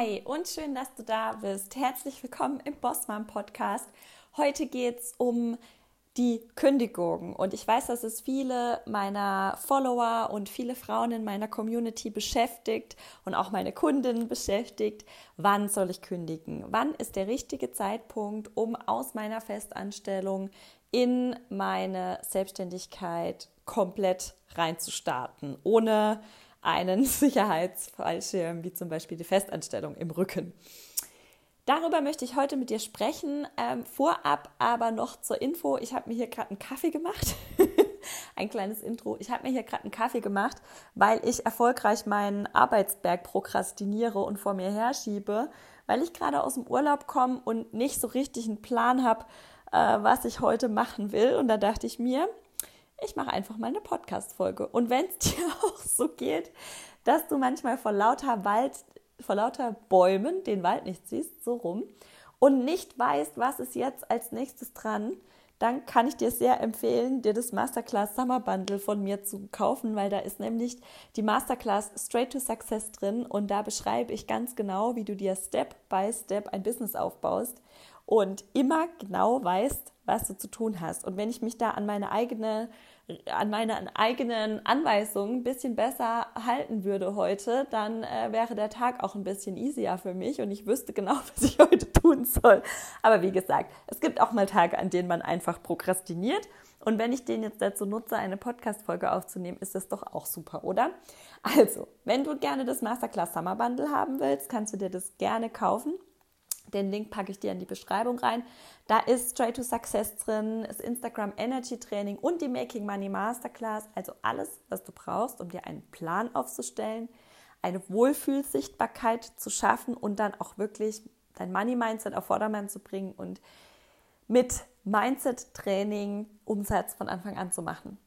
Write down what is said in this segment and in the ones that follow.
Hi und schön, dass du da bist. Herzlich willkommen im Bossmann Podcast. Heute geht es um die Kündigung und ich weiß, dass es viele meiner Follower und viele Frauen in meiner Community beschäftigt und auch meine Kundinnen beschäftigt. Wann soll ich kündigen? Wann ist der richtige Zeitpunkt, um aus meiner Festanstellung in meine Selbstständigkeit komplett reinzustarten, ohne einen Sicherheitsfallschirm, wie zum Beispiel die Festanstellung im Rücken. Darüber möchte ich heute mit dir sprechen. Ähm, vorab aber noch zur Info. Ich habe mir hier gerade einen Kaffee gemacht. Ein kleines Intro. Ich habe mir hier gerade einen Kaffee gemacht, weil ich erfolgreich meinen Arbeitsberg prokrastiniere und vor mir herschiebe, weil ich gerade aus dem Urlaub komme und nicht so richtig einen Plan habe, äh, was ich heute machen will. Und da dachte ich mir, ich mache einfach mal eine Podcast-Folge. Und wenn es dir auch so geht, dass du manchmal vor lauter Wald, vor lauter Bäumen den Wald nicht siehst, so rum, und nicht weißt, was ist jetzt als nächstes dran, dann kann ich dir sehr empfehlen, dir das Masterclass Summer Bundle von mir zu kaufen, weil da ist nämlich die Masterclass Straight to Success drin und da beschreibe ich ganz genau, wie du dir Step by Step ein Business aufbaust und immer genau weißt, was du zu tun hast. Und wenn ich mich da an meine eigene an meine eigenen Anweisungen ein bisschen besser halten würde heute, dann äh, wäre der Tag auch ein bisschen easier für mich und ich wüsste genau, was ich heute tun soll. Aber wie gesagt, es gibt auch mal Tage, an denen man einfach prokrastiniert. Und wenn ich den jetzt dazu nutze, eine Podcast-Folge aufzunehmen, ist das doch auch super, oder? Also, wenn du gerne das Masterclass Summer Bundle haben willst, kannst du dir das gerne kaufen. Den Link packe ich dir in die Beschreibung rein. Da ist Straight to Success drin, ist Instagram Energy Training und die Making Money Masterclass. Also alles, was du brauchst, um dir einen Plan aufzustellen, eine Wohlfühlsichtbarkeit zu schaffen und dann auch wirklich dein Money Mindset auf Vordermann zu bringen und mit Mindset Training Umsatz von Anfang an zu machen.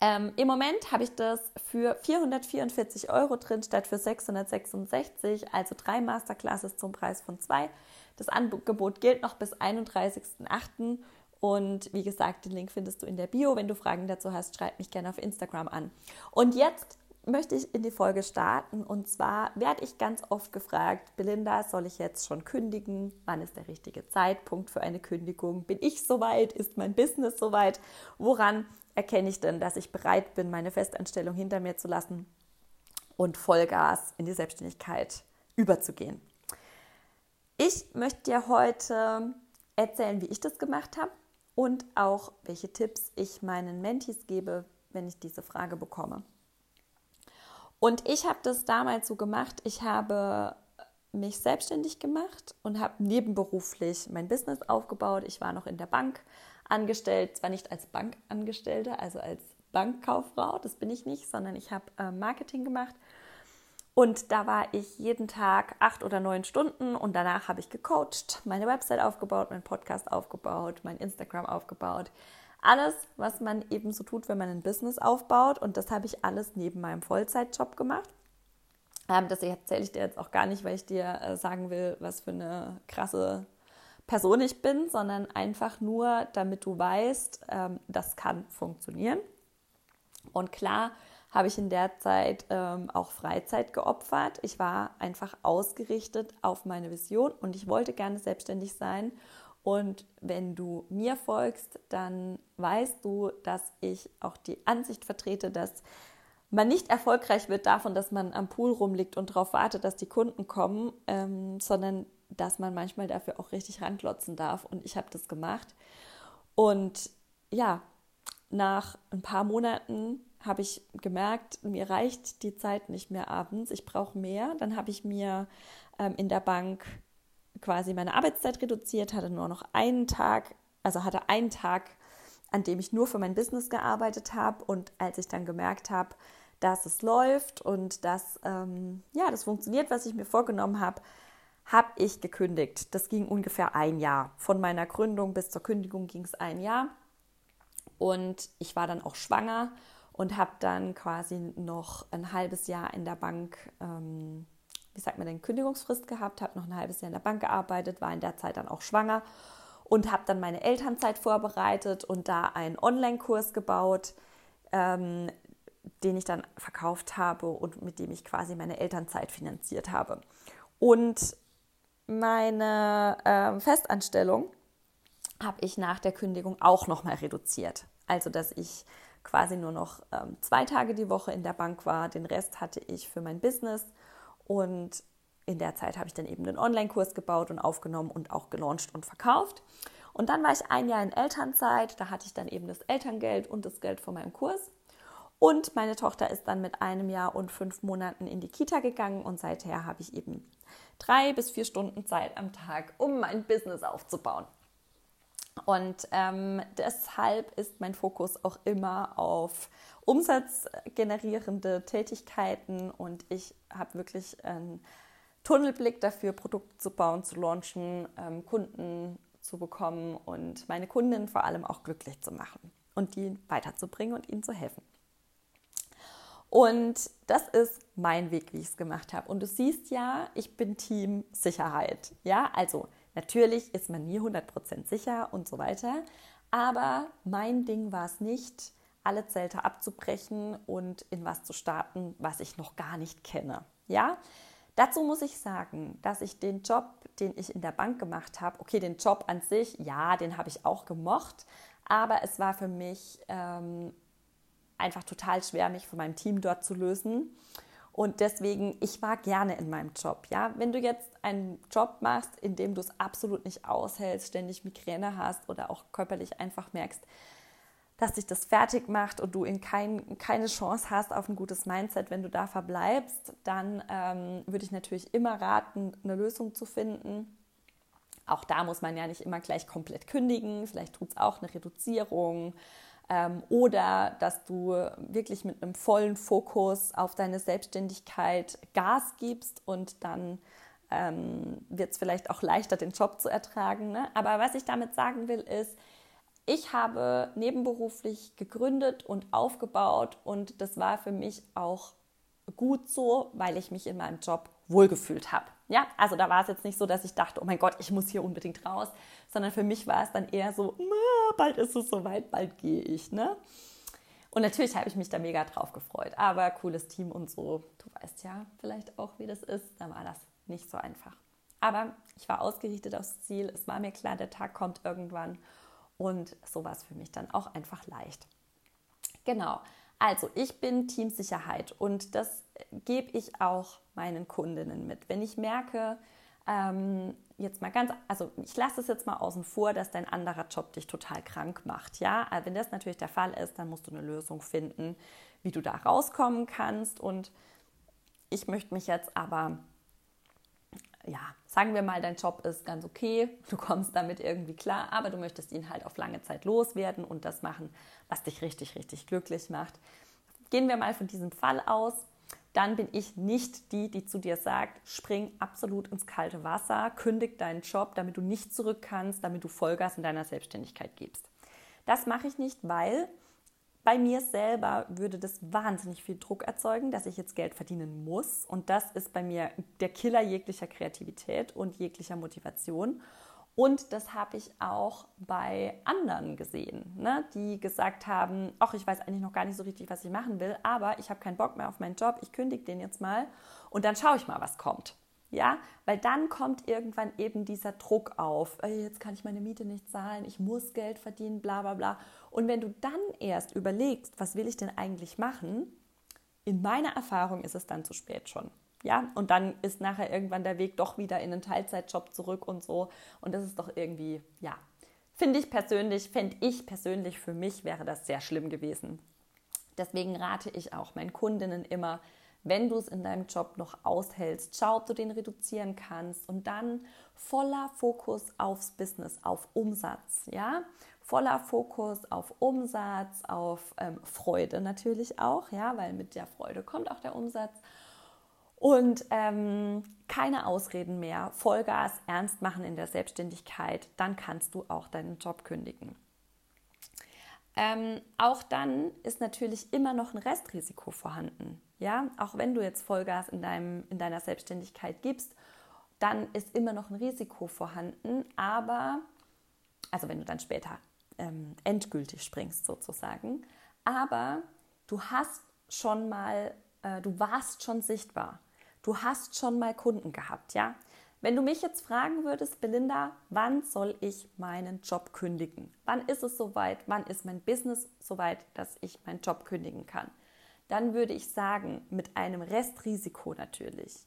Ähm, Im Moment habe ich das für 444 Euro drin statt für 666, also drei Masterclasses zum Preis von zwei. Das Angebot gilt noch bis 31.08. Und wie gesagt, den Link findest du in der Bio. Wenn du Fragen dazu hast, schreib mich gerne auf Instagram an. Und jetzt möchte ich in die Folge starten. Und zwar werde ich ganz oft gefragt, Belinda, soll ich jetzt schon kündigen? Wann ist der richtige Zeitpunkt für eine Kündigung? Bin ich soweit? Ist mein Business soweit? Woran erkenne ich denn, dass ich bereit bin, meine Festanstellung hinter mir zu lassen und Vollgas in die Selbstständigkeit überzugehen? Ich möchte dir heute erzählen, wie ich das gemacht habe und auch welche Tipps ich meinen Mentis gebe, wenn ich diese Frage bekomme. Und ich habe das damals so gemacht, ich habe mich selbstständig gemacht und habe nebenberuflich mein Business aufgebaut. Ich war noch in der Bank angestellt, zwar nicht als Bankangestellte, also als Bankkauffrau, das bin ich nicht, sondern ich habe äh, Marketing gemacht. Und da war ich jeden Tag acht oder neun Stunden und danach habe ich gecoacht, meine Website aufgebaut, meinen Podcast aufgebaut, mein Instagram aufgebaut. Alles, was man eben so tut, wenn man ein Business aufbaut. Und das habe ich alles neben meinem Vollzeitjob gemacht. Ähm, das erzähle ich dir jetzt auch gar nicht, weil ich dir äh, sagen will, was für eine krasse Person ich bin, sondern einfach nur, damit du weißt, ähm, das kann funktionieren. Und klar habe ich in der Zeit ähm, auch Freizeit geopfert. Ich war einfach ausgerichtet auf meine Vision und ich wollte gerne selbstständig sein. Und wenn du mir folgst, dann weißt du, dass ich auch die Ansicht vertrete, dass man nicht erfolgreich wird davon, dass man am Pool rumliegt und darauf wartet, dass die Kunden kommen, ähm, sondern dass man manchmal dafür auch richtig ranklotzen darf. Und ich habe das gemacht. Und ja, nach ein paar Monaten habe ich gemerkt, mir reicht die Zeit nicht mehr abends, ich brauche mehr. Dann habe ich mir ähm, in der Bank quasi meine Arbeitszeit reduziert, hatte nur noch einen Tag, also hatte einen Tag, an dem ich nur für mein Business gearbeitet habe. Und als ich dann gemerkt habe, dass es läuft und dass ähm, ja, das funktioniert, was ich mir vorgenommen habe, habe ich gekündigt. Das ging ungefähr ein Jahr. Von meiner Gründung bis zur Kündigung ging es ein Jahr. Und ich war dann auch schwanger und habe dann quasi noch ein halbes Jahr in der Bank, ähm, wie sagt man denn, Kündigungsfrist gehabt, habe noch ein halbes Jahr in der Bank gearbeitet, war in der Zeit dann auch schwanger und habe dann meine Elternzeit vorbereitet und da einen Online-Kurs gebaut, ähm, den ich dann verkauft habe und mit dem ich quasi meine Elternzeit finanziert habe. Und meine äh, Festanstellung habe ich nach der Kündigung auch nochmal reduziert. Also, dass ich quasi nur noch ähm, zwei Tage die Woche in der Bank war. Den Rest hatte ich für mein Business. Und in der Zeit habe ich dann eben einen Online-Kurs gebaut und aufgenommen und auch gelauncht und verkauft. Und dann war ich ein Jahr in Elternzeit. Da hatte ich dann eben das Elterngeld und das Geld von meinem Kurs. Und meine Tochter ist dann mit einem Jahr und fünf Monaten in die Kita gegangen und seither habe ich eben drei bis vier Stunden Zeit am Tag, um mein Business aufzubauen. Und ähm, deshalb ist mein Fokus auch immer auf umsatzgenerierende Tätigkeiten und ich habe wirklich einen Tunnelblick dafür, Produkte zu bauen, zu launchen, ähm, Kunden zu bekommen und meine Kundinnen vor allem auch glücklich zu machen und die weiterzubringen und ihnen zu helfen. Und das ist mein Weg, wie ich es gemacht habe. Und du siehst ja, ich bin Team Sicherheit. Ja, also Natürlich ist man nie 100% sicher und so weiter, aber mein Ding war es nicht, alle Zelte abzubrechen und in was zu starten, was ich noch gar nicht kenne. Ja, dazu muss ich sagen, dass ich den Job, den ich in der Bank gemacht habe, okay, den Job an sich, ja, den habe ich auch gemocht, aber es war für mich ähm, einfach total schwer, mich von meinem Team dort zu lösen. Und deswegen, ich war gerne in meinem Job. Ja, wenn du jetzt einen Job machst, in dem du es absolut nicht aushältst, ständig Migräne hast oder auch körperlich einfach merkst, dass dich das fertig macht und du in kein, keine Chance hast auf ein gutes Mindset, wenn du da verbleibst, dann ähm, würde ich natürlich immer raten, eine Lösung zu finden. Auch da muss man ja nicht immer gleich komplett kündigen. Vielleicht tut es auch eine Reduzierung oder dass du wirklich mit einem vollen Fokus auf deine Selbstständigkeit Gas gibst und dann ähm, wird es vielleicht auch leichter, den Job zu ertragen. Ne? Aber was ich damit sagen will, ist, ich habe nebenberuflich gegründet und aufgebaut und das war für mich auch gut so, weil ich mich in meinem Job wohlgefühlt habe. Ja, also da war es jetzt nicht so, dass ich dachte, oh mein Gott, ich muss hier unbedingt raus, sondern für mich war es dann eher so, bald ist es soweit, bald gehe ich. Ne? Und natürlich habe ich mich da mega drauf gefreut. Aber cooles Team und so, du weißt ja vielleicht auch, wie das ist, da war das nicht so einfach. Aber ich war ausgerichtet aufs Ziel, es war mir klar, der Tag kommt irgendwann und so war es für mich dann auch einfach leicht. Genau, also ich bin Teamsicherheit und das gebe ich auch meinen Kundinnen mit. Wenn ich merke, ähm, jetzt mal ganz, also ich lasse es jetzt mal außen vor, dass dein anderer Job dich total krank macht. Ja, also wenn das natürlich der Fall ist, dann musst du eine Lösung finden, wie du da rauskommen kannst. Und ich möchte mich jetzt aber, ja, sagen wir mal, dein Job ist ganz okay, du kommst damit irgendwie klar, aber du möchtest ihn halt auf lange Zeit loswerden und das machen, was dich richtig, richtig glücklich macht. Gehen wir mal von diesem Fall aus dann bin ich nicht die, die zu dir sagt, spring absolut ins kalte Wasser, kündig deinen Job, damit du nicht zurück kannst, damit du Vollgas in deiner Selbstständigkeit gibst. Das mache ich nicht, weil bei mir selber würde das wahnsinnig viel Druck erzeugen, dass ich jetzt Geld verdienen muss. Und das ist bei mir der Killer jeglicher Kreativität und jeglicher Motivation. Und das habe ich auch bei anderen gesehen, ne? die gesagt haben, ach, ich weiß eigentlich noch gar nicht so richtig, was ich machen will, aber ich habe keinen Bock mehr auf meinen Job, ich kündige den jetzt mal und dann schaue ich mal, was kommt. Ja, weil dann kommt irgendwann eben dieser Druck auf, jetzt kann ich meine Miete nicht zahlen, ich muss Geld verdienen, bla bla bla. Und wenn du dann erst überlegst, was will ich denn eigentlich machen, in meiner Erfahrung ist es dann zu spät schon. Ja, und dann ist nachher irgendwann der Weg doch wieder in einen Teilzeitjob zurück und so. Und das ist doch irgendwie, ja, finde ich persönlich, fände ich persönlich für mich wäre das sehr schlimm gewesen. Deswegen rate ich auch meinen Kundinnen immer, wenn du es in deinem Job noch aushältst, schau, ob du den reduzieren kannst und dann voller Fokus aufs Business, auf Umsatz, ja, voller Fokus auf Umsatz, auf ähm, Freude natürlich auch, ja, weil mit der Freude kommt auch der Umsatz und ähm, keine Ausreden mehr, Vollgas, ernst machen in der Selbstständigkeit, dann kannst du auch deinen Job kündigen. Ähm, auch dann ist natürlich immer noch ein Restrisiko vorhanden. Ja, auch wenn du jetzt Vollgas in, deinem, in deiner Selbstständigkeit gibst, dann ist immer noch ein Risiko vorhanden. Aber, also wenn du dann später ähm, endgültig springst sozusagen, aber du hast schon mal, äh, du warst schon sichtbar. du hast schon mal Kunden gehabt, ja? Wenn du mich jetzt fragen würdest, Belinda, wann soll ich meinen Job kündigen? Wann ist es soweit? Wann ist mein Business soweit, dass ich meinen Job kündigen kann? Dann würde ich sagen, mit einem Restrisiko natürlich.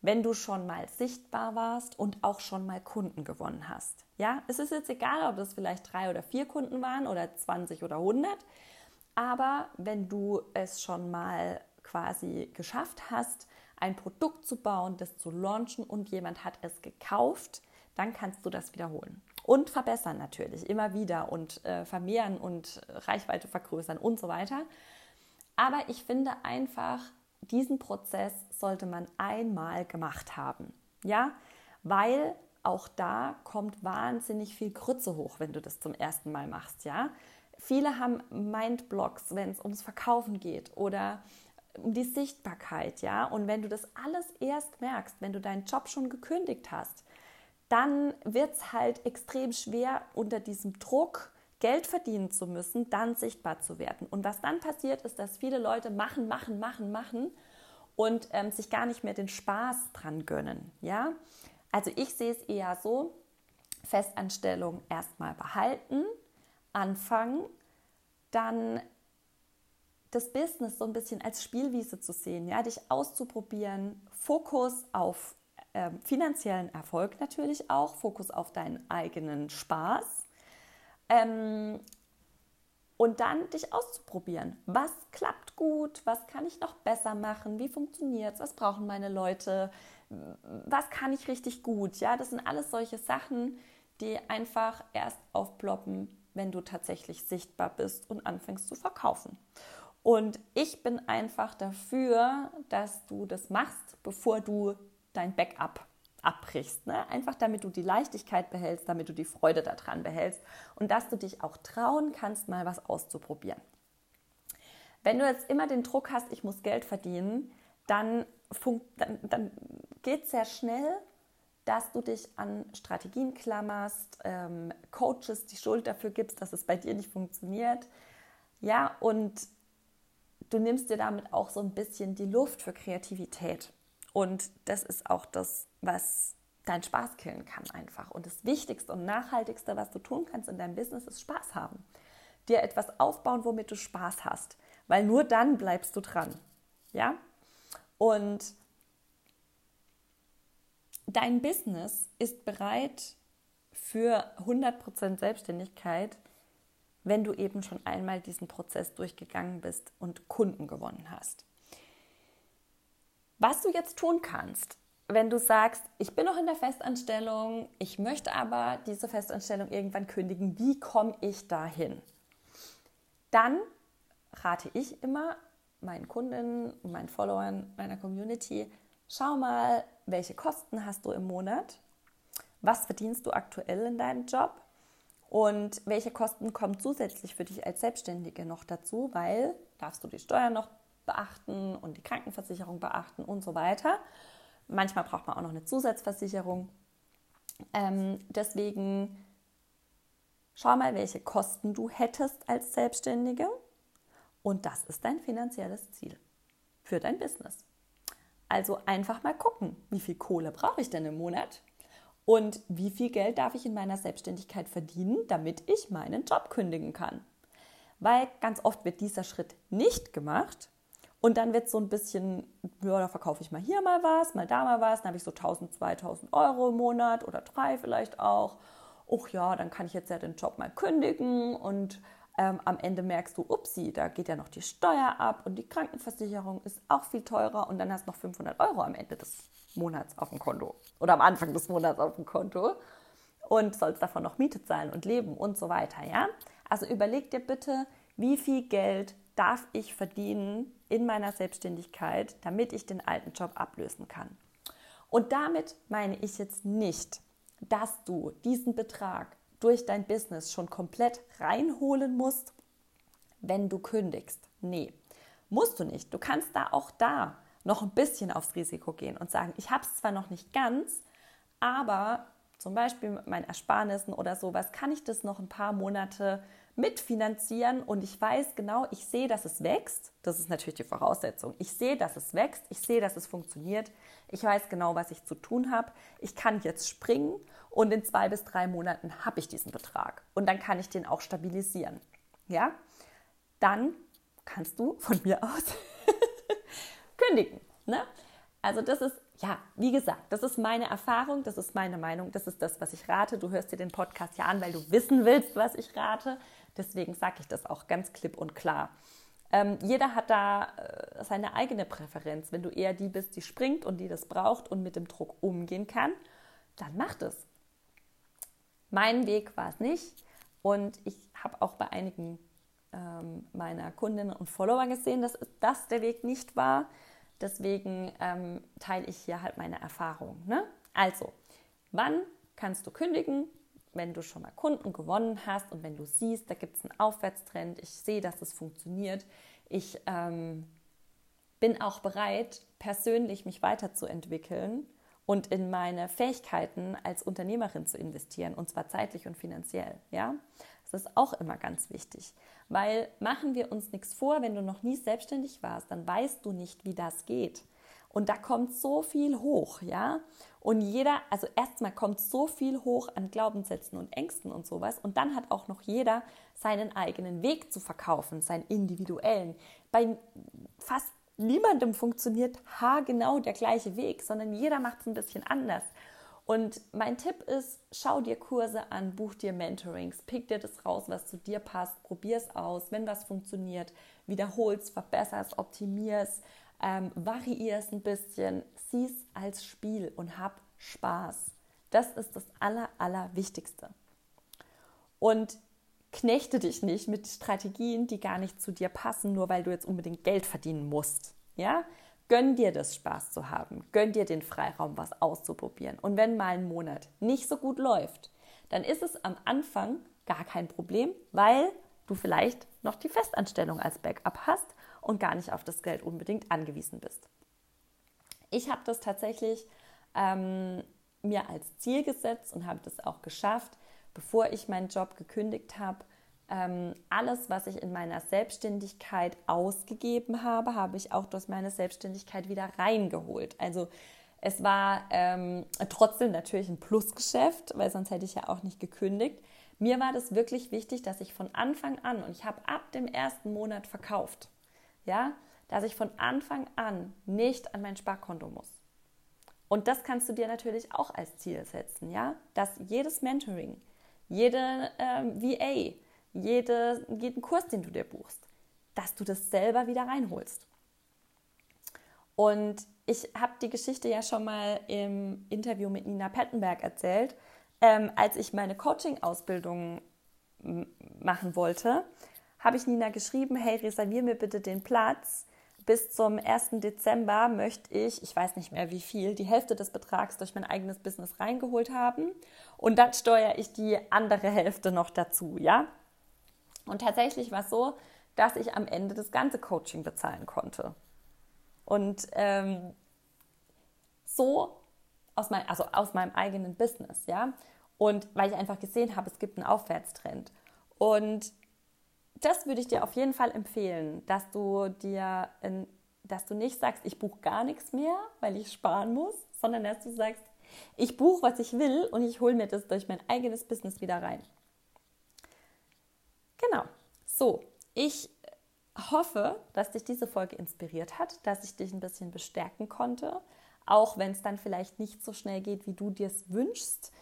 Wenn du schon mal sichtbar warst und auch schon mal Kunden gewonnen hast. Ja, es ist jetzt egal, ob das vielleicht drei oder vier Kunden waren oder 20 oder 100. Aber wenn du es schon mal quasi geschafft hast, ein Produkt zu bauen, das zu launchen und jemand hat es gekauft, dann kannst du das wiederholen. Und verbessern natürlich, immer wieder und äh, vermehren und Reichweite vergrößern und so weiter. Aber ich finde einfach, diesen Prozess sollte man einmal gemacht haben. Ja, weil auch da kommt wahnsinnig viel Grütze hoch, wenn du das zum ersten Mal machst. Ja, viele haben Mindblocks, wenn es ums Verkaufen geht oder um die Sichtbarkeit, ja. Und wenn du das alles erst merkst, wenn du deinen Job schon gekündigt hast, dann wird es halt extrem schwer unter diesem Druck, Geld verdienen zu müssen, dann sichtbar zu werden. Und was dann passiert, ist, dass viele Leute machen, machen, machen, machen und ähm, sich gar nicht mehr den Spaß dran gönnen, ja. Also ich sehe es eher so, Festanstellung erstmal behalten, anfangen, dann das Business so ein bisschen als Spielwiese zu sehen, ja, dich auszuprobieren, Fokus auf äh, finanziellen Erfolg natürlich auch, Fokus auf deinen eigenen Spaß ähm, und dann dich auszuprobieren. Was klappt gut? Was kann ich noch besser machen? Wie funktioniert es? Was brauchen meine Leute? Was kann ich richtig gut? Ja, das sind alles solche Sachen, die einfach erst aufploppen, wenn du tatsächlich sichtbar bist und anfängst zu verkaufen. Und ich bin einfach dafür, dass du das machst, bevor du dein Backup abbrichst. Ne? Einfach damit du die Leichtigkeit behältst, damit du die Freude daran behältst und dass du dich auch trauen kannst, mal was auszuprobieren. Wenn du jetzt immer den Druck hast, ich muss Geld verdienen, dann, dann, dann geht es sehr schnell, dass du dich an Strategien klammerst, ähm, Coaches die Schuld dafür gibst, dass es bei dir nicht funktioniert. Ja, und du nimmst dir damit auch so ein bisschen die Luft für Kreativität. Und das ist auch das, was deinen Spaß killen kann einfach. Und das Wichtigste und Nachhaltigste, was du tun kannst in deinem Business, ist Spaß haben. Dir etwas aufbauen, womit du Spaß hast. Weil nur dann bleibst du dran. Ja? Und dein Business ist bereit für 100% Selbstständigkeit, wenn du eben schon einmal diesen Prozess durchgegangen bist und Kunden gewonnen hast. Was du jetzt tun kannst, wenn du sagst, ich bin noch in der Festanstellung, ich möchte aber diese Festanstellung irgendwann kündigen, wie komme ich dahin? Dann rate ich immer meinen Kundinnen und meinen Followern, meiner Community, schau mal, welche Kosten hast du im Monat? Was verdienst du aktuell in deinem Job? Und welche Kosten kommen zusätzlich für dich als Selbstständige noch dazu? Weil darfst du die Steuern noch beachten und die Krankenversicherung beachten und so weiter. Manchmal braucht man auch noch eine Zusatzversicherung. Ähm, deswegen schau mal, welche Kosten du hättest als Selbstständige. Und das ist dein finanzielles Ziel für dein Business. Also einfach mal gucken, wie viel Kohle brauche ich denn im Monat? Und wie viel Geld darf ich in meiner Selbstständigkeit verdienen, damit ich meinen Job kündigen kann? Weil ganz oft wird dieser Schritt nicht gemacht und dann wird so ein bisschen, ja, da verkaufe ich mal hier mal was, mal da mal was, dann habe ich so 1000, 2000 Euro im Monat oder drei vielleicht auch. Och ja, dann kann ich jetzt ja den Job mal kündigen und ähm, am Ende merkst du, upsi, da geht ja noch die Steuer ab und die Krankenversicherung ist auch viel teurer und dann hast du noch 500 Euro am Ende des Monats auf dem Konto oder am Anfang des Monats auf dem Konto und sollst davon noch Miete zahlen und leben und so weiter, ja? Also überleg dir bitte, wie viel Geld darf ich verdienen in meiner Selbstständigkeit, damit ich den alten Job ablösen kann. Und damit meine ich jetzt nicht, dass du diesen Betrag durch dein Business schon komplett reinholen musst, wenn du kündigst. Nee, musst du nicht. Du kannst da auch da noch ein bisschen aufs Risiko gehen und sagen, ich habe es zwar noch nicht ganz, aber zum Beispiel mit meinen Ersparnissen oder sowas kann ich das noch ein paar Monate mitfinanzieren und ich weiß genau, ich sehe, dass es wächst. Das ist natürlich die Voraussetzung. Ich sehe, dass es wächst. Ich sehe, dass es funktioniert. Ich weiß genau, was ich zu tun habe. Ich kann jetzt springen und in zwei bis drei Monaten habe ich diesen Betrag. Und dann kann ich den auch stabilisieren. Ja? Dann kannst du von mir aus kündigen. Ne? Also das ist, ja, wie gesagt, das ist meine Erfahrung, das ist meine Meinung, das ist das, was ich rate. Du hörst dir den Podcast ja an, weil du wissen willst, was ich rate. Deswegen sage ich das auch ganz klipp und klar. Ähm, jeder hat da äh, seine eigene Präferenz. Wenn du eher die bist, die springt und die das braucht und mit dem Druck umgehen kann, dann mach das. Mein Weg war es nicht. Und ich habe auch bei einigen ähm, meiner Kundinnen und Follower gesehen, dass das der Weg nicht war. Deswegen ähm, teile ich hier halt meine Erfahrung. Ne? Also, wann kannst du kündigen? Wenn du schon mal Kunden gewonnen hast und wenn du siehst, da gibt es einen Aufwärtstrend, ich sehe, dass es funktioniert. Ich ähm, bin auch bereit, persönlich mich weiterzuentwickeln und in meine Fähigkeiten als Unternehmerin zu investieren, und zwar zeitlich und finanziell. Ja? Das ist auch immer ganz wichtig, weil machen wir uns nichts vor, wenn du noch nie selbstständig warst, dann weißt du nicht, wie das geht. Und da kommt so viel hoch, ja? Und jeder, also erstmal kommt so viel hoch an Glaubenssätzen und Ängsten und sowas. Und dann hat auch noch jeder seinen eigenen Weg zu verkaufen, seinen individuellen. Bei fast niemandem funktioniert haargenau der gleiche Weg, sondern jeder macht es ein bisschen anders. Und mein Tipp ist, schau dir Kurse an, buch dir Mentorings, pick dir das raus, was zu dir passt, probier es aus. Wenn was funktioniert, wiederhol's, verbesser's, optimier's, ähm, variier's ein bisschen, sieh's als Spiel und hab Spaß. Das ist das Aller, Allerwichtigste. Und knechte dich nicht mit Strategien, die gar nicht zu dir passen, nur weil du jetzt unbedingt Geld verdienen musst. Ja, Gönn dir das Spaß zu haben. Gönn dir den Freiraum, was auszuprobieren. Und wenn mal ein Monat nicht so gut läuft, dann ist es am Anfang gar kein Problem, weil du vielleicht noch die Festanstellung als Backup hast und gar nicht auf das Geld unbedingt angewiesen bist. Ich habe das tatsächlich ähm, mir als Ziel gesetzt und habe das auch geschafft, bevor ich meinen Job gekündigt habe, ähm, alles, was ich in meiner Selbstständigkeit ausgegeben habe, habe ich auch durch meine Selbstständigkeit wieder reingeholt. Also es war ähm, trotzdem natürlich ein Plusgeschäft, weil sonst hätte ich ja auch nicht gekündigt. Mir war das wirklich wichtig, dass ich von Anfang an, und ich habe ab dem ersten Monat verkauft, ja, dass ich von Anfang an nicht an mein Sparkonto muss. Und das kannst du dir natürlich auch als Ziel setzen, ja, dass jedes Mentoring, jede ähm, VA, jede, jeden Kurs, den du dir buchst, dass du das selber wieder reinholst. Und ich habe die Geschichte ja schon mal im Interview mit Nina Pettenberg erzählt, ähm, als ich meine Coaching-Ausbildung machen wollte, habe ich Nina geschrieben, hey, reservier mir bitte den Platz. Bis zum 1. Dezember möchte ich, ich weiß nicht mehr wie viel, die Hälfte des Betrags durch mein eigenes Business reingeholt haben. Und dann steuere ich die andere Hälfte noch dazu, ja? Und tatsächlich war es so, dass ich am Ende das ganze Coaching bezahlen konnte. Und ähm, so aus, mein, also aus meinem eigenen Business, ja. Und weil ich einfach gesehen habe, es gibt einen Aufwärtstrend. Und das würde ich dir auf jeden Fall empfehlen, dass du dir, in, dass du nicht sagst, ich buche gar nichts mehr, weil ich sparen muss, sondern dass du sagst, ich buche, was ich will und ich hole mir das durch mein eigenes Business wieder rein. Genau. So, ich hoffe, dass dich diese Folge inspiriert hat, dass ich dich ein bisschen bestärken konnte, auch wenn es dann vielleicht nicht so schnell geht, wie du dir es wünschst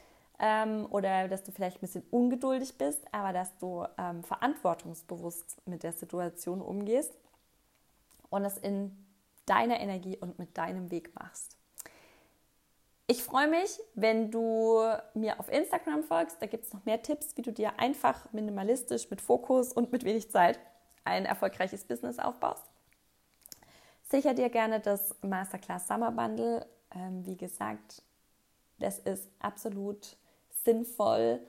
ähm, oder dass du vielleicht ein bisschen ungeduldig bist, aber dass du ähm, verantwortungsbewusst mit der Situation umgehst und es in deiner Energie und mit deinem Weg machst. Ich freue mich, wenn du mir auf Instagram folgst. Da gibt es noch mehr Tipps, wie du dir einfach minimalistisch mit Fokus und mit wenig Zeit ein erfolgreiches Business aufbaust. Sicher dir gerne das Masterclass Summer Bundle. Ähm, wie gesagt, das ist absolut sinnvoll,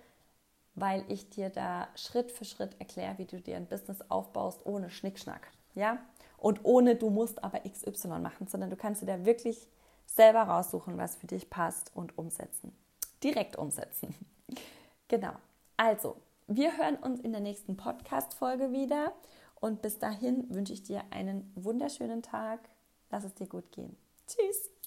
weil ich dir da Schritt für Schritt erkläre, wie du dir ein Business aufbaust ohne Schnickschnack. Ja? Und ohne du musst aber XY machen, sondern du kannst dir da wirklich selber raussuchen, was für dich passt und umsetzen. Direkt umsetzen. genau. Also, wir hören uns in der nächsten Podcast-Folge wieder. Und bis dahin wünsche ich dir einen wunderschönen Tag. Lass es dir gut gehen. Tschüss.